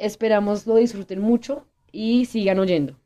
Esperamos lo disfruten mucho y sigan oyendo.